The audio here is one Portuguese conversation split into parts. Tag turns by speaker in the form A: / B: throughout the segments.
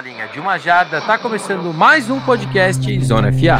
A: mesma linha de uma jarda, tá começando mais um podcast Zona FA.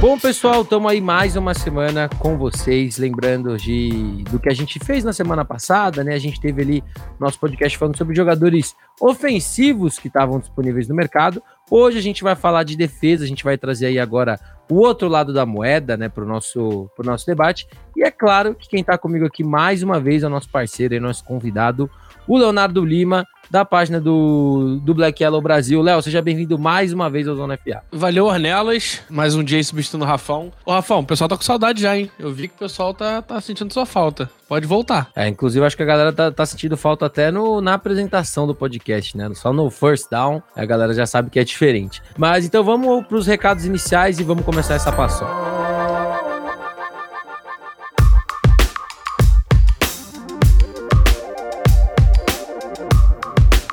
A: Bom, pessoal, estamos aí mais uma semana com vocês, lembrando de do que a gente fez na semana passada, né? A gente teve ali nosso podcast falando sobre jogadores ofensivos que estavam disponíveis no mercado. Hoje a gente vai falar de defesa, a gente vai trazer aí agora o outro lado da moeda, né, para o nosso, nosso debate. E é claro que quem está comigo aqui mais uma vez é o nosso parceiro e nosso convidado, o Leonardo Lima, da página do, do Black Yellow Brasil. Léo, seja bem-vindo mais uma vez ao Zona FA.
B: Valeu, Ornelas. Mais um dia aí substituindo o Rafão. Ô, Rafão, o pessoal tá com saudade já, hein? Eu vi que o pessoal tá, tá sentindo sua falta. Pode voltar.
A: É, inclusive, acho que a galera tá, tá sentindo falta até no, na apresentação do podcast, né? Só no first down, a galera já sabe que é diferente. Mas então vamos pros recados iniciais e vamos começar essa paçoca.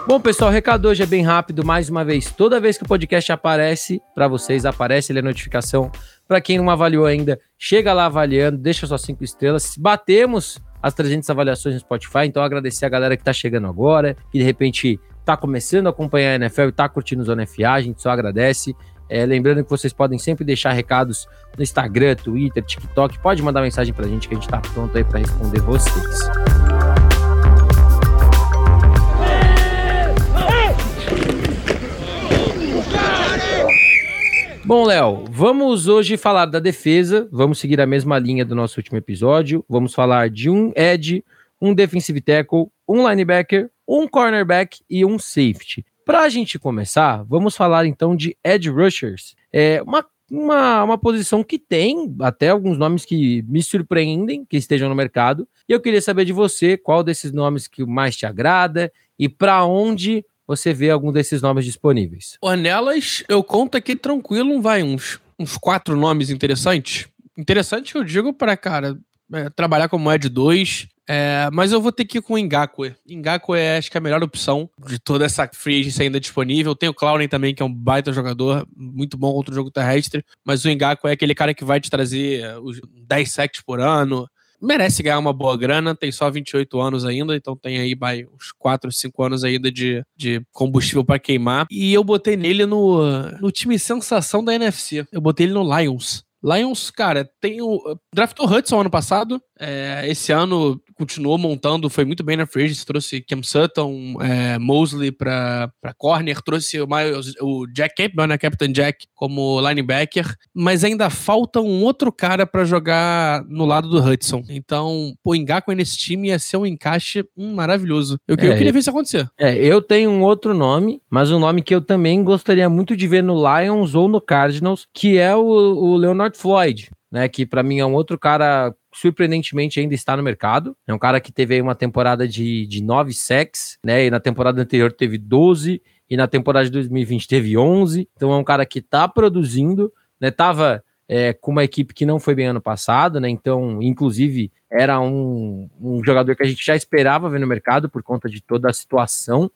A: Bom, pessoal, o recado hoje é bem rápido. Mais uma vez, toda vez que o podcast aparece para vocês, aparece ali a notificação. Para quem não avaliou ainda, chega lá avaliando, deixa suas cinco estrelas. Batemos as 300 avaliações no Spotify, então agradecer a galera que tá chegando agora, que de repente tá começando a acompanhar a NFL e tá curtindo o Zona FA, a gente só agradece. É, lembrando que vocês podem sempre deixar recados no Instagram, Twitter, TikTok. Pode mandar mensagem pra gente que a gente tá pronto aí para responder vocês. Bom, Léo, vamos hoje falar da defesa. Vamos seguir a mesma linha do nosso último episódio. Vamos falar de um edge, um defensive tackle, um linebacker, um cornerback e um safety. Para a gente começar, vamos falar então de edge rushers. É uma, uma, uma posição que tem até alguns nomes que me surpreendem que estejam no mercado. E eu queria saber de você qual desses nomes que mais te agrada e para onde você vê algum desses nomes disponíveis?
B: Ornelas, eu conto aqui tranquilo, vai uns, uns quatro nomes interessantes. Interessante eu digo para, cara, é, trabalhar como Ed 2, é, mas eu vou ter que ir com o Ngakwe. Ngakwe é, acho que, é a melhor opção de toda essa free agency ainda disponível. Tem o Clowney também, que é um baita jogador, muito bom contra o jogo terrestre, mas o Ngakwe é aquele cara que vai te trazer os 10 sacks por ano, merece ganhar uma boa grana, tem só 28 anos ainda, então tem aí vai, uns 4, 5 anos ainda de, de combustível para queimar. E eu botei nele no, no time sensação da NFC. Eu botei ele no Lions. Lions, cara, tem o. Draftou Hudson ano passado. É, esse ano continuou montando, foi muito bem na free agency, trouxe Cam Sutton, é, Mosley para corner, trouxe o, Miles, o Jack Campbell, né, Captain Jack, como linebacker, mas ainda falta um outro cara para jogar no lado do Hudson. Então, pô, Ngaku nesse time ia ser um encaixe hum, maravilhoso. Eu, é, eu queria ver isso acontecer.
A: É, eu tenho um outro nome, mas um nome que eu também gostaria muito de ver no Lions ou no Cardinals, que é o, o Leonard Floyd. Né, que para mim é um outro cara surpreendentemente ainda está no mercado. É um cara que teve uma temporada de, de 9 sacks, né? E na temporada anterior teve 12 e na temporada de 2020 teve 11. Então é um cara que está produzindo, né? Tava é, com uma equipe que não foi bem ano passado, né? Então, inclusive, era um, um jogador que a gente já esperava ver no mercado por conta de toda a situação,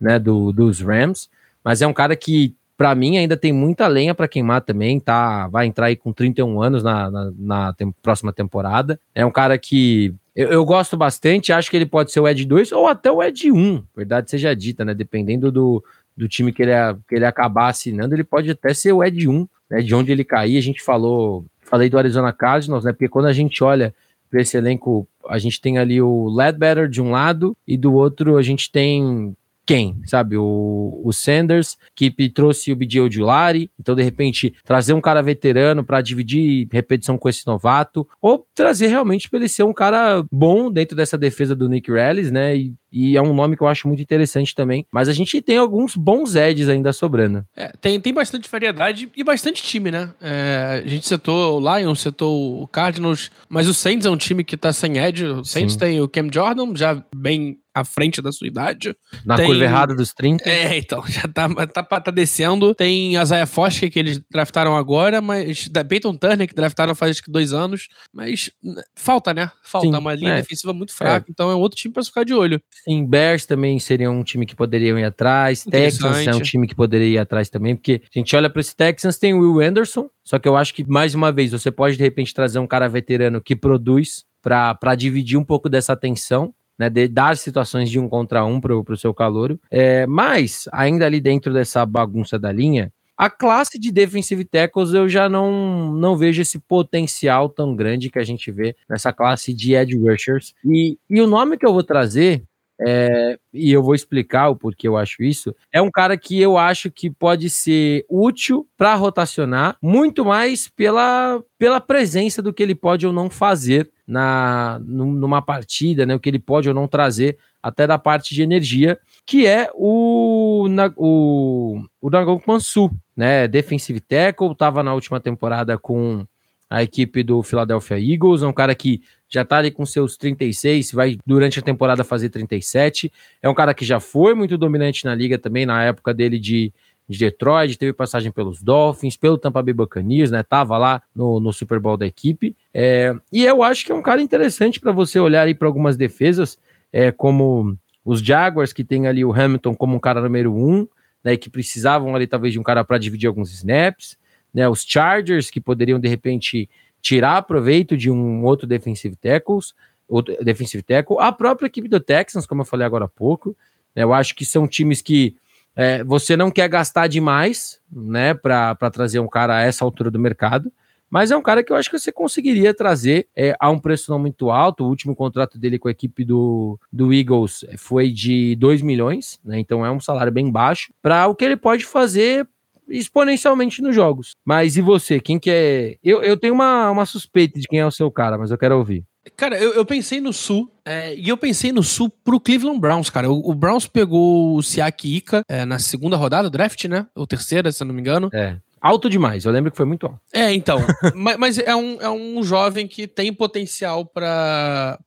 A: né? Do, dos Rams. Mas é um cara que para mim ainda tem muita lenha para queimar também, tá? Vai entrar aí com 31 anos na, na, na tem, próxima temporada. É um cara que eu, eu, gosto bastante, acho que ele pode ser o Ed 2 ou até o Ed 1, verdade seja dita, né? Dependendo do, do time que ele, que ele acabar assinando, ele pode até ser o Ed 1, né? De onde ele cair. A gente falou, falei do Arizona Cardinals, né? Porque quando a gente olha para esse elenco, a gente tem ali o Ledbetter de um lado e do outro a gente tem quem, sabe? O, o Sanders, que trouxe o BJ Ojulari, então de repente trazer um cara veterano para dividir repetição com esse novato, ou trazer realmente para ele ser um cara bom dentro dessa defesa do Nick Rallis, né? E, e, é um nome que eu acho muito interessante também. Mas a gente tem alguns bons edges ainda sobrando.
B: É, tem, tem bastante variedade e bastante time, né? É, a gente setou o Lions, setou o Cardinals, mas o Saints é um time que tá sem edge. O Saints Sim. tem o Cam Jordan, já bem à frente da sua idade.
A: Na
B: Tem-
A: curva errada dos 30.
B: É, então, já tá, tá, tá descendo. Tem a Zaya Foster, que eles draftaram agora, mas. Da Peyton Turner, que draftaram faz acho que dois anos. Mas n- falta, né? Falta
A: Sim,
B: uma linha
A: é.
B: defensiva muito fraca. Então é outro time pra se ficar de olho.
A: Sim, Bears também seria um time que poderiam ir atrás. Texans é um time que poderia ir atrás também, porque a gente olha para esse Texans, tem o Will Anderson, só que eu acho que, mais uma vez, você pode de repente trazer um cara veterano que produz para dividir um pouco dessa atenção. Né, de dar situações de um contra um para o seu calouro. É, mas, ainda ali dentro dessa bagunça da linha, a classe de defensive tackles eu já não, não vejo esse potencial tão grande que a gente vê nessa classe de edge rushers. E, e o nome que eu vou trazer é, e eu vou explicar o porquê eu acho isso. É um cara que eu acho que pode ser útil para rotacionar, muito mais pela, pela presença do que ele pode ou não fazer na num- numa partida, né? O que ele pode ou não trazer até da parte de energia, que é o Na- o, o Nagok Mansu, né? Defensive tackle, estava na última temporada com a equipe do Philadelphia Eagles, é um cara que já tá ali com seus 36, vai durante a temporada fazer 37. É um cara que já foi muito dominante na liga também, na época dele de, de Detroit, teve passagem pelos Dolphins, pelo Tampa Bay Buccaneers, né? Tava lá no, no Super Bowl da equipe. É, e eu acho que é um cara interessante para você olhar aí para algumas defesas, é, como os Jaguars, que tem ali o Hamilton como um cara número um, né? Que precisavam ali talvez de um cara para dividir alguns snaps, né? Os Chargers, que poderiam de repente tirar proveito de um outro defensive tackles, outro defensive tackle, a própria equipe do Texans, como eu falei agora há pouco, né, eu acho que são times que é, você não quer gastar demais, né, para trazer um cara a essa altura do mercado, mas é um cara que eu acho que você conseguiria trazer é, a um preço não muito alto. O último contrato dele com a equipe do, do Eagles foi de 2 milhões, né? Então é um salário bem baixo para o que ele pode fazer exponencialmente nos jogos. Mas e você? Quem que é? Eu, eu tenho uma, uma suspeita de quem é o seu cara, mas eu quero ouvir.
B: Cara, eu, eu pensei no Sul, é, e eu pensei no Sul pro Cleveland Browns, cara. O, o Browns pegou o Siaki Ika é, na segunda rodada do draft, né? Ou terceira, se eu não me engano.
A: É. Alto demais, eu lembro que foi muito alto.
B: É, então. mas mas é, um, é um jovem que tem potencial pra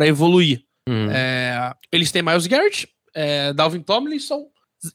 B: evoluir.
A: Uhum.
B: É, eles têm Miles Garrett, é, Dalvin Tomlinson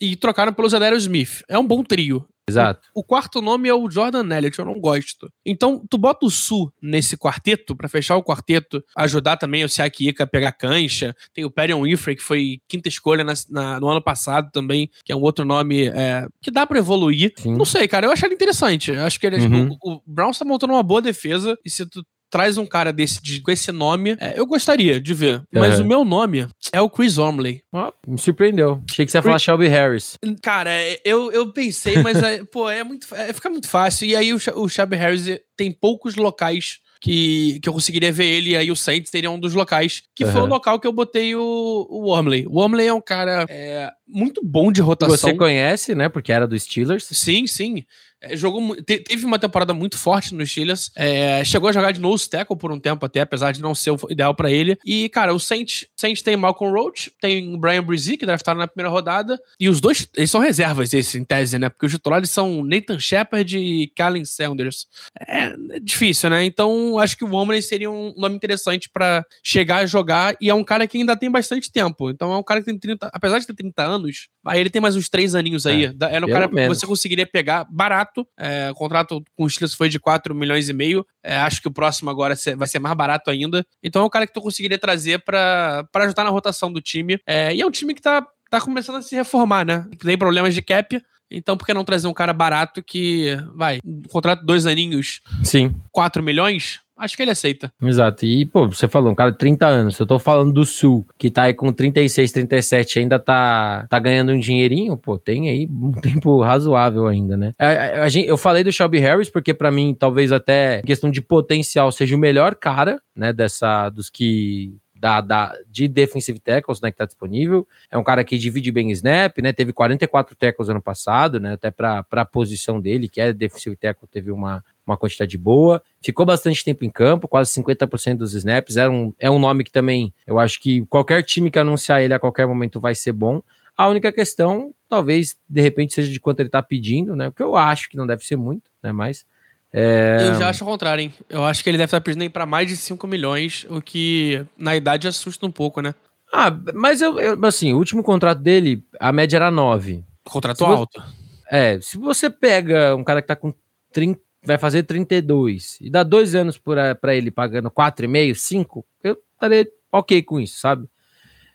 B: e trocaram pelo Zadarius Smith. É um bom trio.
A: Exato.
B: O quarto nome é o Jordan Elliott, eu não gosto. Então, tu bota o Su nesse quarteto, pra fechar o quarteto, ajudar também o Siaki Ika a pegar cancha. Tem o Perion Winfrey, que foi quinta escolha na- na- no ano passado também, que é um outro nome é, que dá pra evoluir.
A: Sim.
B: Não sei, cara, eu acho ele interessante. Eu acho que ele,
A: Uhum.
B: o, o Browns tá montando uma boa defesa, e se tu traz um cara desse de- com esse nome, é, eu gostaria de ver. Mas
A: Uhum.
B: o meu nome é o Chris Ormley.
A: Me surpreendeu. Achei que você ia falar Shelby Harris.
B: Cara, é, eu, eu pensei, mas é, pô, é muito. É, fica muito fácil. E aí o, o Shabby Harris tem poucos locais que, que eu conseguiria ver ele, e aí o Saints teria um dos locais, que foi o local que eu botei o, o Wormley. O Wormley é um cara é, muito bom de rotação.
A: Você conhece, né? Porque era do Steelers.
B: Sim, sim. É, jogou, te- teve uma temporada muito forte nos Steelers. É, chegou a jogar de nose tackle por um tempo até, apesar de não ser o ideal pra ele. E, cara, o Saints, Saints tem Malcolm Roach, tem o Brian Brzee, que draftaram na primeira rodada. E os dois, eles são reservas, esse, em tese, né? Porque os titulares são Nathan Shepard e Kalen Sanders. É, é difícil, né? Então, acho que o Woman seria um nome interessante pra chegar a jogar. E é um cara que ainda tem bastante tempo. Então, é um cara que tem 30, apesar de ter 30 anos, aí ele tem mais uns 3 aninhos aí.
A: É,
B: Era um
A: pelo
B: cara que você conseguiria pegar barato. É, o contrato com os Steelers foi de 4 milhões e meio. É, acho que o próximo agora vai ser mais barato ainda. Então é um cara que tu conseguiria trazer pra ajudar na rotação do time. É, e é um time que tá, tá começando a se reformar, né? Tem problemas de cap. Então, por que não trazer um cara barato que, vai, um contrato dois aninhos,
A: Sim,
B: 4 milhões? Acho que ele aceita.
A: exato. E, pô, você falou, um cara de 30 anos. Eu tô falando do Sul, que tá aí com 36, 37, ainda tá, tá ganhando um dinheirinho, pô, tem aí um tempo razoável ainda, né? A, a- a gente, eu falei do Shelby Harris, porque pra mim, talvez até questão de potencial, seja o melhor cara, né, dessa, dos que da, da, de defensive tackles, né, que tá disponível. É um cara que divide bem snap, né, teve 44 tackles ano passado, né, até pra, pra posição dele, que é defensive tackle, teve uma, uma quantidade boa. Ficou bastante tempo em campo, quase 50% dos snaps. É um, é um nome que também, eu acho que qualquer time que anunciar ele a qualquer momento vai ser bom. A única questão, talvez, de repente, seja de quanto ele tá pedindo, né, porque eu acho que não deve ser muito, né, mas... É...
B: Eu já acho o contrário, hein? Eu acho que ele deve estar pedindo aí pra mais de 5 milhões, o que na idade assusta um pouco, né?
A: Ah, mas eu, eu, assim, o último contrato dele, a média era 9.
B: Contrato alto.
A: É, se você pega um cara que tá com 30, vai fazer 32 e dá dois anos para ele pagando 4,5, 5, eu estaria ok com isso, sabe?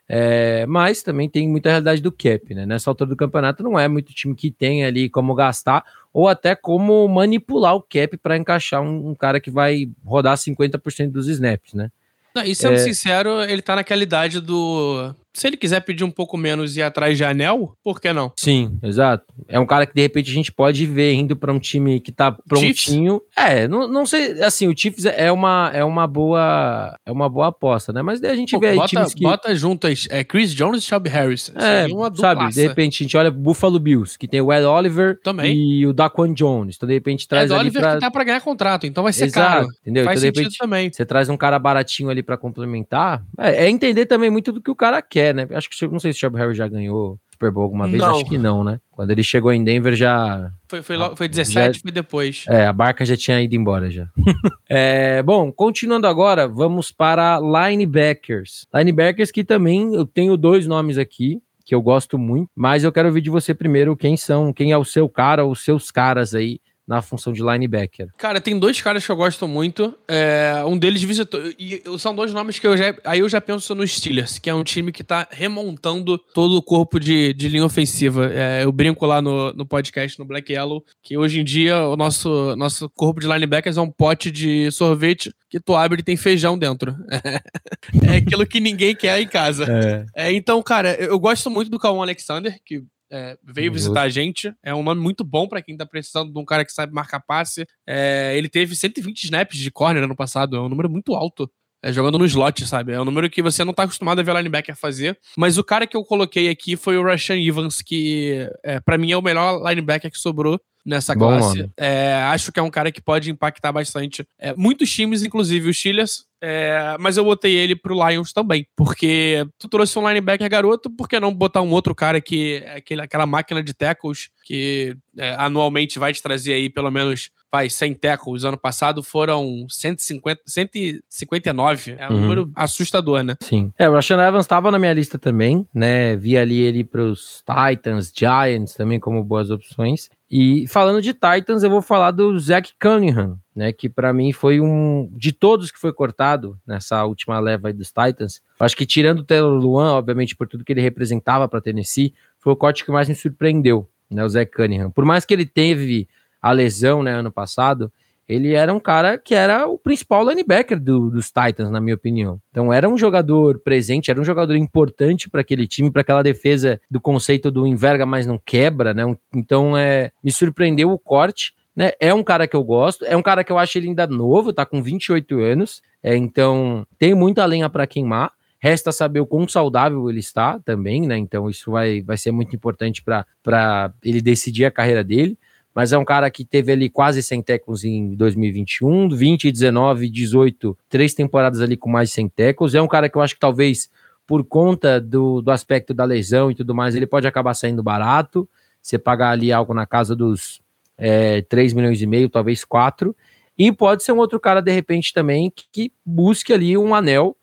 A: É, mas também tem muita realidade do cap, né? Nessa altura do campeonato não é muito time que tem ali como gastar ou até como manipular o cap para encaixar um, um, cara que vai rodar 50% dos snaps, né?
B: Não, e sendo é... sincero, ele tá naquela idade do se ele quiser pedir um pouco menos e ir atrás de anel, por que não?
A: Sim, exato. É um cara que de repente a gente pode ver indo para um time que tá prontinho. Chiefs? É, não, não sei, assim, o Chiefs é uma, é uma boa é uma boa aposta, né? Mas daí a gente Pô, vê
B: bota,
A: aí times
B: que... Bota juntas é, Chris Jones e Shelby Harris.
A: É, sabe, de repente a gente olha Buffalo Bills, que tem o Ed Oliver
B: Também.
A: e o Daquan Jones. Então de repente traz Ed ali
B: Oliver
A: pra...
B: que tá pra ganhar contrato, então vai ser
A: Exato,
B: caro.
A: Entendeu?
B: Faz
A: então,
B: sentido
A: repente,
B: também.
A: Você traz um cara baratinho ali para complementar. É, é, entender também muito do que o cara quer, né? Acho que não sei se o Chubb Harry já ganhou Super Bowl alguma vez, não. acho que não, né? Quando ele chegou em Denver já.
B: Foi, foi, logo, foi 17, já, foi depois.
A: É, a barca já tinha ido embora já. é, bom, continuando agora, vamos para linebackers. Linebackers que também eu tenho dois nomes aqui que eu gosto muito, mas eu quero ouvir de você primeiro quem são, quem é o seu cara, os seus caras aí na função de linebacker.
B: Cara, tem dois caras que eu gosto muito. É, um deles visitou. E são dois nomes que eu já. Aí eu já penso no Steelers, que é um time que tá remontando todo o corpo de, de linha ofensiva. É, eu brinco lá no, no podcast, no Black Yellow, que hoje em dia o nosso, nosso corpo de linebackers é um pote de sorvete que tu abre e tem feijão dentro. é aquilo que ninguém quer em casa. É. É, então, cara, eu gosto muito do Calvin Alexander, que é, veio uhum. visitar a gente. É um nome muito bom para quem tá precisando de um cara que sabe marcar passe. É, ele teve 120 snaps de corner ano passado, é um número muito alto. É, jogando no slot, sabe? É um número que você não tá acostumado a ver linebacker fazer. Mas o cara que eu coloquei aqui foi o Rashan Evans, que é, para mim é o melhor linebacker que sobrou nessa Bom classe. É, acho que é um cara que pode impactar bastante é, muitos times, inclusive os Steelers. É, mas eu botei ele pro Lions também, porque tu trouxe um linebacker garoto, por que não botar um outro cara que é aquele, aquela máquina de tackles que é, anualmente vai te trazer aí pelo menos vai, 100 tackles. Ano passado foram 150, 159. É um uhum. número assustador, né?
A: Sim. É, o Rashan Evans estava na minha lista também, né? Vi ali ele pros Titans, Giants também como boas opções. E falando de Titans, eu vou falar do Zach Cunningham, né? Que para mim foi um de todos que foi cortado nessa última leva dos Titans. Acho que tirando o Taylor Luan, obviamente por tudo que ele representava para Tennessee, foi o corte que mais me surpreendeu, né? O Zach Cunningham. Por mais que ele teve a lesão, né? Ano passado, ele era um cara que era o principal linebacker do, dos Titans, na minha opinião. Então era um jogador presente, era um jogador importante para aquele time, para aquela defesa do conceito do enverga, mas não quebra, né? Então é, me surpreendeu o corte. Né? É um cara que eu gosto, é um cara que eu acho ele ainda novo, tá com 28 anos, é, então tem muita lenha para queimar. Resta saber o quão saudável ele está também, né? Então isso vai, vai ser muito importante para ele decidir a carreira dele mas é um cara que teve ali quase 100 tackles em 2021, 20, 19, 18, três temporadas ali com mais de 100 tackles. É um cara que eu acho que talvez por conta do, do aspecto da lesão e tudo mais, ele pode acabar saindo barato. Você pagar ali algo na casa dos é, 3 milhões e meio, talvez 4. E pode ser um outro cara, de repente, também, que, que busque ali um anel,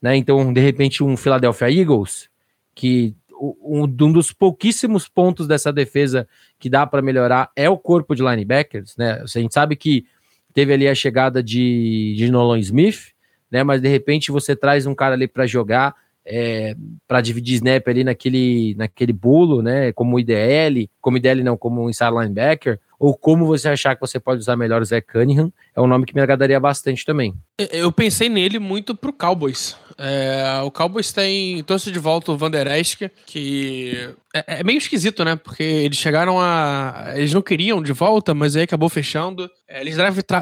A: né? Então, de repente, um Philadelphia Eagles, que um, dos pouquíssimos pontos dessa defesa que dá para melhorar é o corpo de linebackers, né? A gente sabe que teve ali a chegada de, de Nolan Smith, né? Mas de repente você traz um cara ali para jogar, é, para dividir snap ali naquele, naquele bolo, né? Como IDL, como IDL não, como inside linebacker, ou como você achar que você pode usar melhor o Zé Cunningham, é um nome que me agradaria bastante também.
B: Eu pensei nele muito pro Cowboys. É, o Cowboys tem. trouxe de volta o Van Der Esch, que é, é, meio esquisito, né? Porque eles chegaram a. Eles não queriam de volta, mas aí acabou fechando. É, eles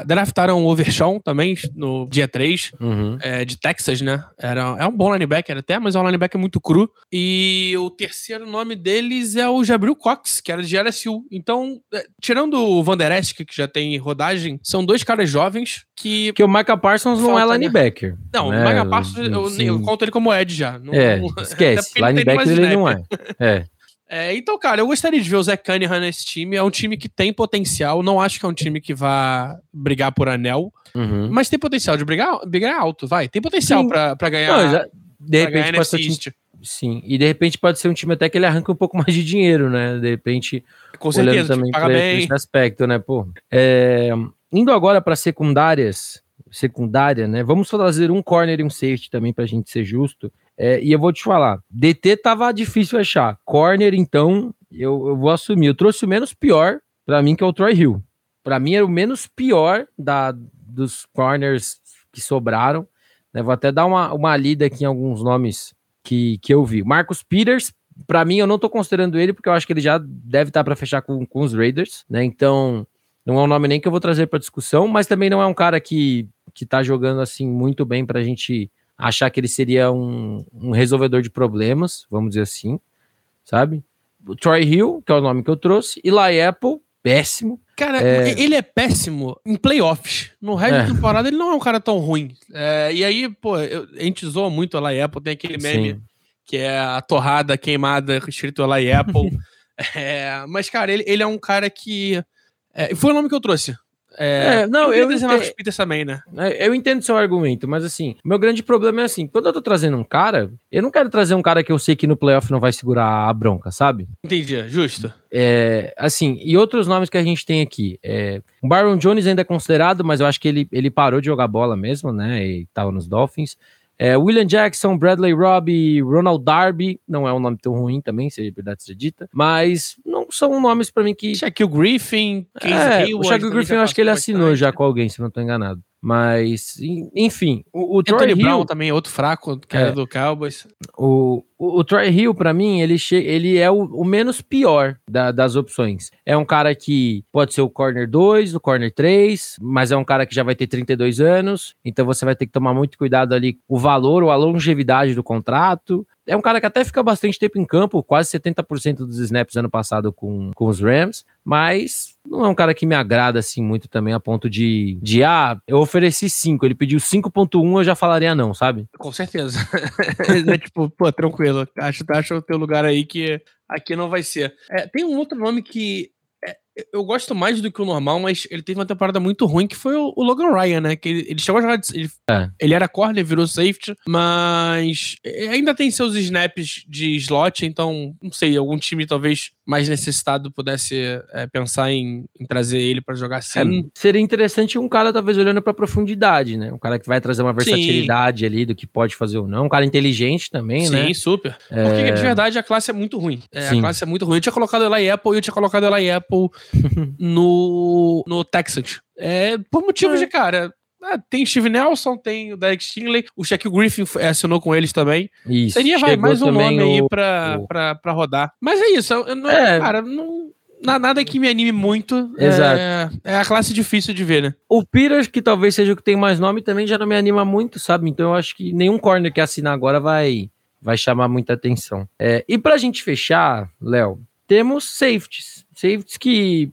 B: draftaram o Overshawn também no dia 3,
A: uhum.
B: é, de Texas, né? Era, é um bom linebacker até, mas é um linebacker muito cru. E o terceiro nome deles é o Jabril Cox, que era de LSU. Então, é, tirando o Van Der Esch, que já tem rodagem, são dois caras jovens que.
A: Que o Micah Parsons não é né? linebacker. Né?
B: Não, né? o Micah Parsons, eu, eu, conto ele como Ed já.
A: Não, é, esquece. linebacker ele não é. É.
B: É, então, cara, eu gostaria de ver o Zé Cunningham nesse time. É um time que tem potencial. Não acho que é um time que vá brigar por anel.
A: Uhum.
B: Mas tem potencial de brigar, brigar alto, vai. Tem potencial para ganhar. Não,
A: de repente pode ser time, sim, e de repente pode ser um time até que ele arranca um pouco mais de dinheiro, né? De repente,
B: com certeza,
A: também para esse aspecto, né, pô. É, indo agora para secundárias, secundária, né? Vamos trazer um corner e um safety também para a gente ser justo. É, e eu vou te falar, DT tava difícil achar. Corner, então, eu, eu vou assumir. Eu trouxe o menos pior para mim, que é o Troy Hill. Para mim era o menos pior da, dos corners que sobraram. Né? Vou até dar uma, uma lida aqui em alguns nomes que, que eu vi. Marcos Peters, para mim, eu não tô considerando ele, porque eu acho que ele já deve estar tá para fechar com, com os Raiders, né? Então, não é um nome nem que eu vou trazer para discussão, mas também não é um cara que, que tá jogando assim muito bem para a gente achar que ele seria um, um, resolvedor de problemas, vamos dizer assim, sabe? O Troy Hill, que é o nome que eu trouxe, e Apple, péssimo.
B: Cara, é... ele é péssimo em playoffs. No resto é. da temporada, ele não é um cara tão ruim. É, e aí, pô, eu, a gente zoa muito a Apple, tem aquele meme Sim. que é a torrada queimada escrito Lai Apple. É, mas, cara, ele, ele é um cara que. É, foi o nome que eu trouxe.
A: É, é, não, eu,
B: entendo, Peters também, né?
A: É, eu entendo seu argumento, mas assim, meu grande problema é assim, quando eu tô trazendo um cara, eu não quero trazer um cara que eu sei que no playoff não vai segurar a bronca, sabe?
B: Entendi, justo.
A: É, assim, e outros nomes que a gente tem aqui, é, o Byron Jones ainda é considerado, mas eu acho que ele, ele parou de jogar bola mesmo, né, e tava nos Dolphins. É, William Jackson, Bradley Robbie, Ronald Darby, não é um nome tão ruim também, se é verdade seja dita, mas não são nomes para mim que.
B: Shaquille Griffin,
A: é, o Shaquille Griffin eu acho que ele assinou já com alguém, se não estou enganado. Mas, enfim,
B: o, o Troy Hill, Brown também é outro fraco, que é, era do Cowboys.
A: O, o, o Troy Hill, para mim, ele, ele é o, o menos pior da, das opções. É um cara que pode ser o corner 2, o corner 3, mas é um cara que já vai ter 32 anos, então você vai ter que tomar muito cuidado ali o valor ou a longevidade do contrato é um cara que até fica bastante tempo em campo, quase 70% dos snaps ano passado com, com os Rams, mas não é um cara que me agrada assim muito também a ponto de, de ah, eu ofereci 5, ele pediu 5.1, eu já falaria não, sabe?
B: Com certeza. é tipo, pô, tranquilo, acho, acho o teu lugar aí que aqui não vai ser. É, tem um outro nome que eu gosto mais do que o normal, mas ele teve uma temporada muito ruim, que foi o, o Logan Ryan, né? Que ele, ele chegou a jogar. De, ele, é. ele era corner, virou safety, mas ainda tem seus snaps de slot, então, não sei, algum time talvez mais necessitado pudesse é, pensar em, em, trazer ele para jogar assim.
A: É, seria interessante um cara, talvez, olhando para profundidade, né? Um cara que vai trazer uma versatilidade Sim. ali do que pode fazer ou não. Um cara inteligente também,
B: Sim,
A: né?
B: Sim, super. Porque, de verdade, a classe é muito ruim. É, a classe é muito ruim. Eu tinha colocado ela em Apple e eu tinha colocado ela em Apple no, no Texas. É, por motivos é. de, cara, ah, tem Steve Nelson, tem o Derek Stingley, o Shaquille Griffin assinou com eles também. Isso. Seria vai, mais um nome o, aí pra, o... Pra, pra rodar. Mas é isso, eu, não, é. cara, não, nada que me anime muito.
A: Exato.
B: É, é, a classe difícil de ver, né?
A: O Peters, que talvez seja o que tem mais nome, também já não me anima muito, sabe? Então eu acho que nenhum corner que assinar agora vai, vai chamar muita atenção. É, e pra gente fechar, Léo, temos safeties. Safeties que,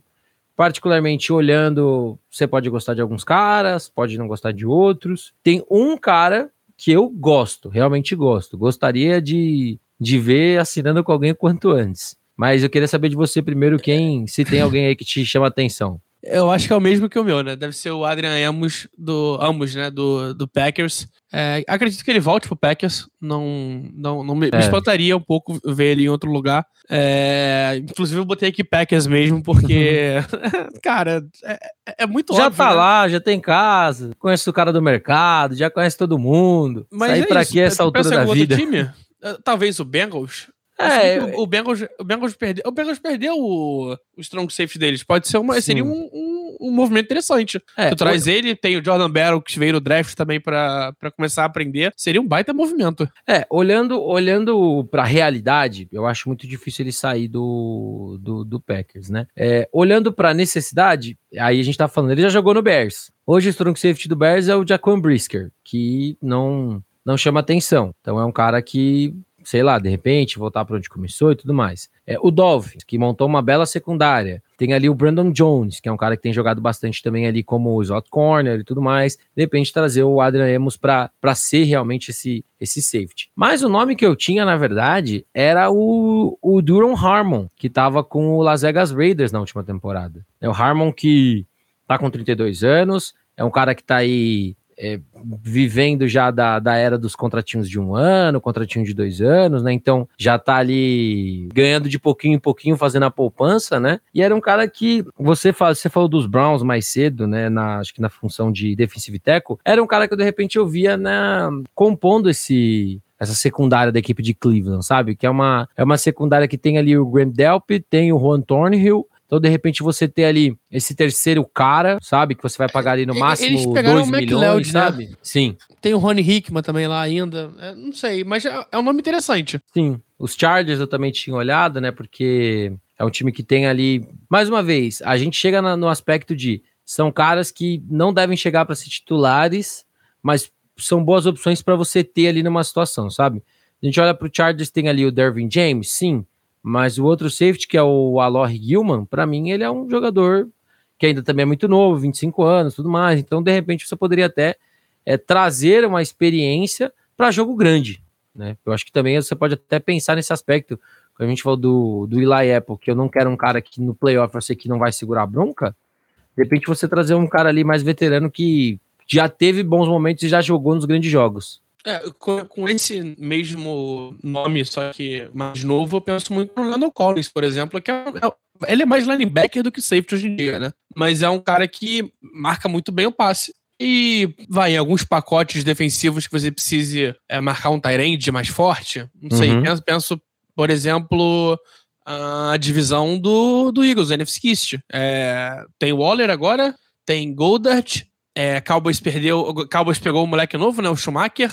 A: particularmente olhando, você pode gostar de alguns caras, pode não gostar de outros. Tem um cara que eu gosto, realmente gosto. Gostaria de, de ver assinando com alguém quanto antes. Mas eu queria saber de você primeiro quem, se tem alguém aí que te chama atenção.
B: Eu acho que é o mesmo que o meu, né? Deve ser o Adrian Amos do Amos, né? Do, do Packers. É, acredito que ele volte pro Packers. Não, não, não me, é. me espantaria um pouco ver ele em outro lugar. É, inclusive, eu botei aqui Packers mesmo, porque, cara, é, é, muito
A: Já
B: óbvio,
A: tá
B: né?
A: lá, já tem casa, conhece o cara do mercado, já conhece todo mundo.
B: Mas Sair é pra aqui essa altura da vida? Time? É, talvez o Bengals. É, o, o, Bengals, o Bengals perdeu, o Bengals perdeu o, o strong safety deles. Pode ser uma, seria um, um, um, movimento interessante. É, tu traz o... ele, tem o Jordan Battle que veio no draft também para começar a aprender. Seria um baita movimento.
A: É, olhando olhando para a realidade, eu acho muito difícil ele sair do, do, do Packers, né? É, olhando para necessidade, aí a gente tá falando, ele já jogou no Bears. Hoje o strong safety do Bears é o Jaquan Brisker, que não não chama atenção. Então é um cara que sei lá, de repente, voltar para onde começou e tudo mais. É, o Dolphins, que montou uma bela secundária. Tem ali o Brandon Jones, que é um cara que tem jogado bastante também ali como slot corner e tudo mais. De repente, trazer o Adrian Emos para ser realmente esse, esse safety. Mas o nome que eu tinha, na verdade, era o, o Duron Harmon, que estava com o Las Vegas Raiders na última temporada. É o Harmon que tá com 32 anos, é um cara que tá aí é, vivendo já da, da era dos contratinhos de um ano, contratinho de dois anos, né? Então já tá ali ganhando de pouquinho em pouquinho, fazendo a poupança, né? E era um cara que você, fala, você falou dos Browns mais cedo, né? Na, acho que na função de defensive tackle, era um cara que de repente eu via na, compondo esse essa secundária da equipe de Cleveland, sabe? Que é uma, é uma secundária que tem ali o Graham Delp, tem o Juan Thornhill, então, de repente, você ter ali esse terceiro cara, sabe? Que você vai pagar ali no máximo 2 milhões, né? sabe? Né?
B: Sim. Tem o Rony Hickman também lá ainda. É, não sei, mas é, é um nome interessante.
A: Sim. Os Chargers eu também tinha olhado, né? Porque é um time que tem ali. Mais uma vez, a gente chega na, no aspecto de. São caras que não devem chegar para ser titulares, mas são boas opções para você ter ali numa situação, sabe? A gente olha para o Chargers, tem ali o Dervin James, sim. Mas o outro safety, que é o Alor Gilman, para mim ele é um jogador que ainda também é muito novo, 25 anos, tudo mais. Então, de repente, você poderia até é, trazer uma experiência para jogo grande. Né? Eu acho que também você pode até pensar nesse aspecto. Quando a gente falou do, do Eli Apple, que eu não quero um cara que no playoff sei que não vai segurar a bronca. De repente, você trazer um cara ali mais veterano que já teve bons momentos e já jogou nos grandes jogos.
B: É, com, com, esse mesmo nome, só que mais novo, eu penso muito no Lando Collins, por exemplo, que é, é, ele é mais linebacker do que safety hoje em dia, né? Mas é um cara que marca muito bem o passe. E vai, em alguns pacotes defensivos que você precise é, marcar um Tyrande mais forte, não sei, uhum. penso, penso, por exemplo, a divisão do, do Eagles, NFC East. É, tem Waller agora, tem Goldert, é, Cowboys perdeu, Cowboys pegou o moleque novo, né, o Schumacher,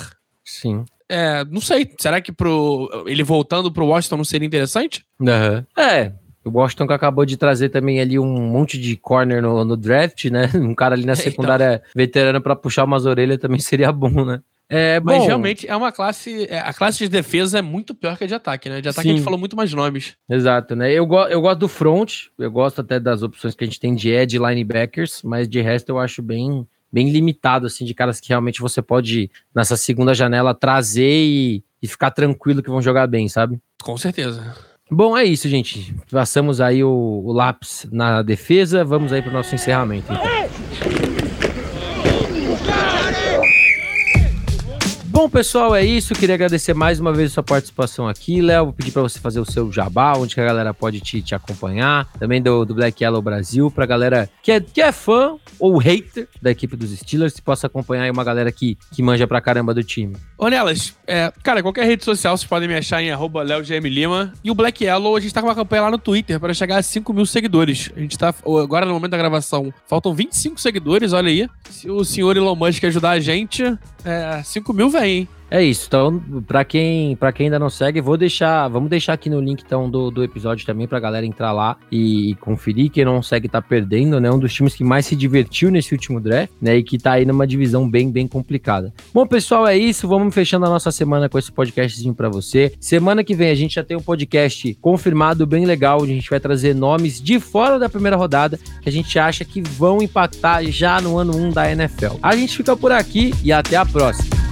A: Sim.
B: É, não sei. Será que pro, ele voltando pro Washington não seria interessante?
A: Uhum. É. O Washington que acabou de trazer também ali um monte de corner no, no draft, né? Um cara ali na então. secundária então. veterano para puxar umas orelhas também seria bom, né?
B: É, Mas realmente é uma classe. É, a classe de defesa é muito pior que a de ataque, né? De ataque Sim. a gente falou muito mais nomes.
A: Exato, né? Eu, go eu gosto do front, eu gosto até das opções que a gente tem de edge linebackers, mas de resto eu acho bem, bem limitado, assim, de caras que realmente você pode, nessa segunda janela, trazer e, e ficar tranquilo que vão jogar bem, sabe?
B: Com certeza.
A: Bom, é isso, gente. Passamos aí o, o lápis na defesa. Vamos aí para o nosso encerramento. Então. Bom, pessoal, é isso. Queria agradecer mais uma vez a sua participação aqui, Léo. Vou pedir para você fazer o seu jabá, onde a galera pode te, te acompanhar. Também do, do Black Yellow Brasil, pra galera que é, que é fã ou hater da equipe dos Steelers, que possa acompanhar aí uma galera que, que manja pra caramba do time.
B: Ô, Nelas, é, cara, qualquer rede social vocês podem me achar em Lima. E o Black Yellow, a gente tá com uma campanha lá no Twitter para chegar a 5 mil seguidores. A gente tá, agora no momento da gravação, faltam 25 seguidores, olha aí. Se o senhor Elon Musk ajudar a gente, é, 5 mil vem?
A: É isso. Então, para quem, quem ainda não segue, vou deixar, vamos deixar aqui no link então do, do episódio também pra galera entrar lá e, conferir. Quem não segue tá perdendo, né? Um dos times que mais se divertiu nesse último draft, né? E que tá aí numa divisão bem, bem complicada. Bom, pessoal, é isso. Vamos fechando a nossa semana com esse podcastzinho para você. Semana que vem a gente já tem um podcast confirmado bem legal, onde a gente vai trazer nomes de fora da primeira rodada que a gente acha que vão impactar já no ano 1 da NFL. A gente fica por aqui e até a próxima.